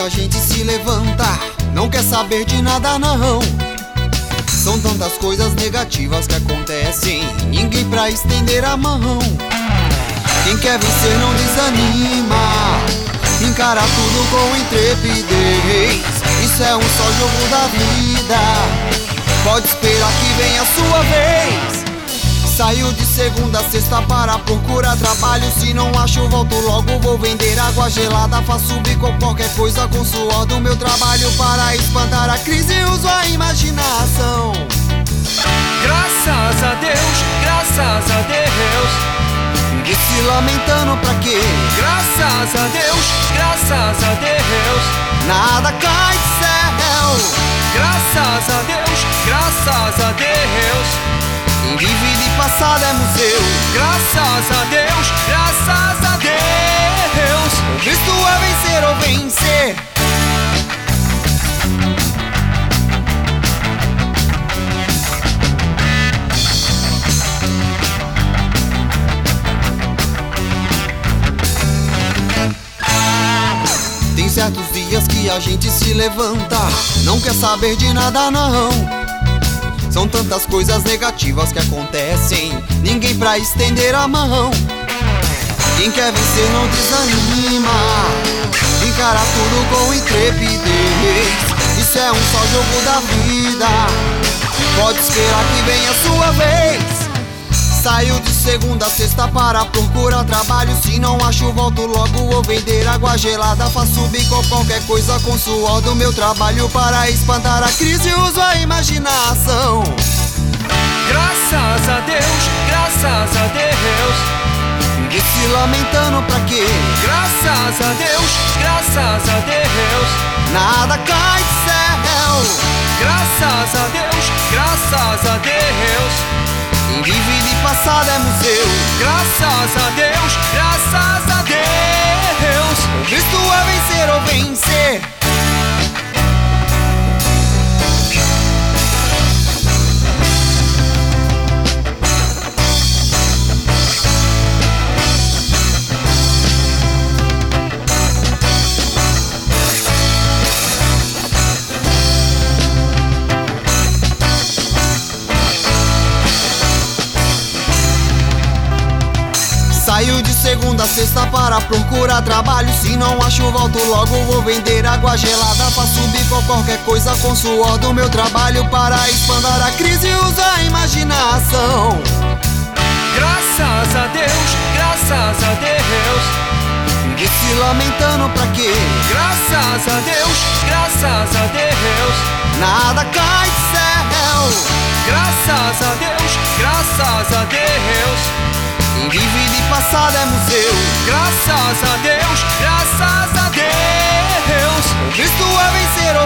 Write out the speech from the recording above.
a gente se levanta, não quer saber de nada não. São tantas coisas negativas que acontecem, ninguém pra estender a mão. Quem quer vencer não desanima, encara tudo com intrepidez. Isso é um só jogo da vida, pode esperar que venha a sua vez. Saiu de segunda a sexta para procurar trabalho. Se não acho, volto logo, vou vender água gelada. Faço bico qualquer coisa com suor do meu trabalho Para espantar a crise, uso a imaginação. Graças a Deus, graças a Deus. E se lamentando pra quê? Graças a Deus, graças a Deus. Nada cai do céu. Graças a Deus, graças a Deus. Quem vive de passado é museu. Graças a Deus, graças a Deus. O Cristo é vencer ou vencer. Tem certos dias que a gente se levanta, não quer saber de nada não. São tantas coisas negativas que acontecem, ninguém pra estender a mão. Quem quer vencer não desanima, encara tudo com intrepidez. Isso é um só jogo da vida, pode esperar que venha a sua vez. Saiu de segunda a sexta para procurar trabalho. Se não acho, volto logo. Vou vender água gelada Faço bico qualquer coisa com suor do meu trabalho. Para espantar a crise uso a imaginação se lamentando pra quê? Graças a Deus, graças a Deus Nada cai do céu Graças a Deus, graças a Deus quem vive de passado é museu. Graças a Deus, graças Saio de segunda a sexta para procurar trabalho. Se não acho, volto logo, vou vender água gelada. Faço bico qualquer coisa com suor do meu trabalho Para expandir a crise, usa a imaginação. Graças a Deus, graças a Deus. E se lamentando pra quê? Graças a Deus, graças a Deus. Nada cai do céu. Graças a Deus, graças a Deus passado é museu. Graças a Deus, graças a Deus. Cristo é vencer.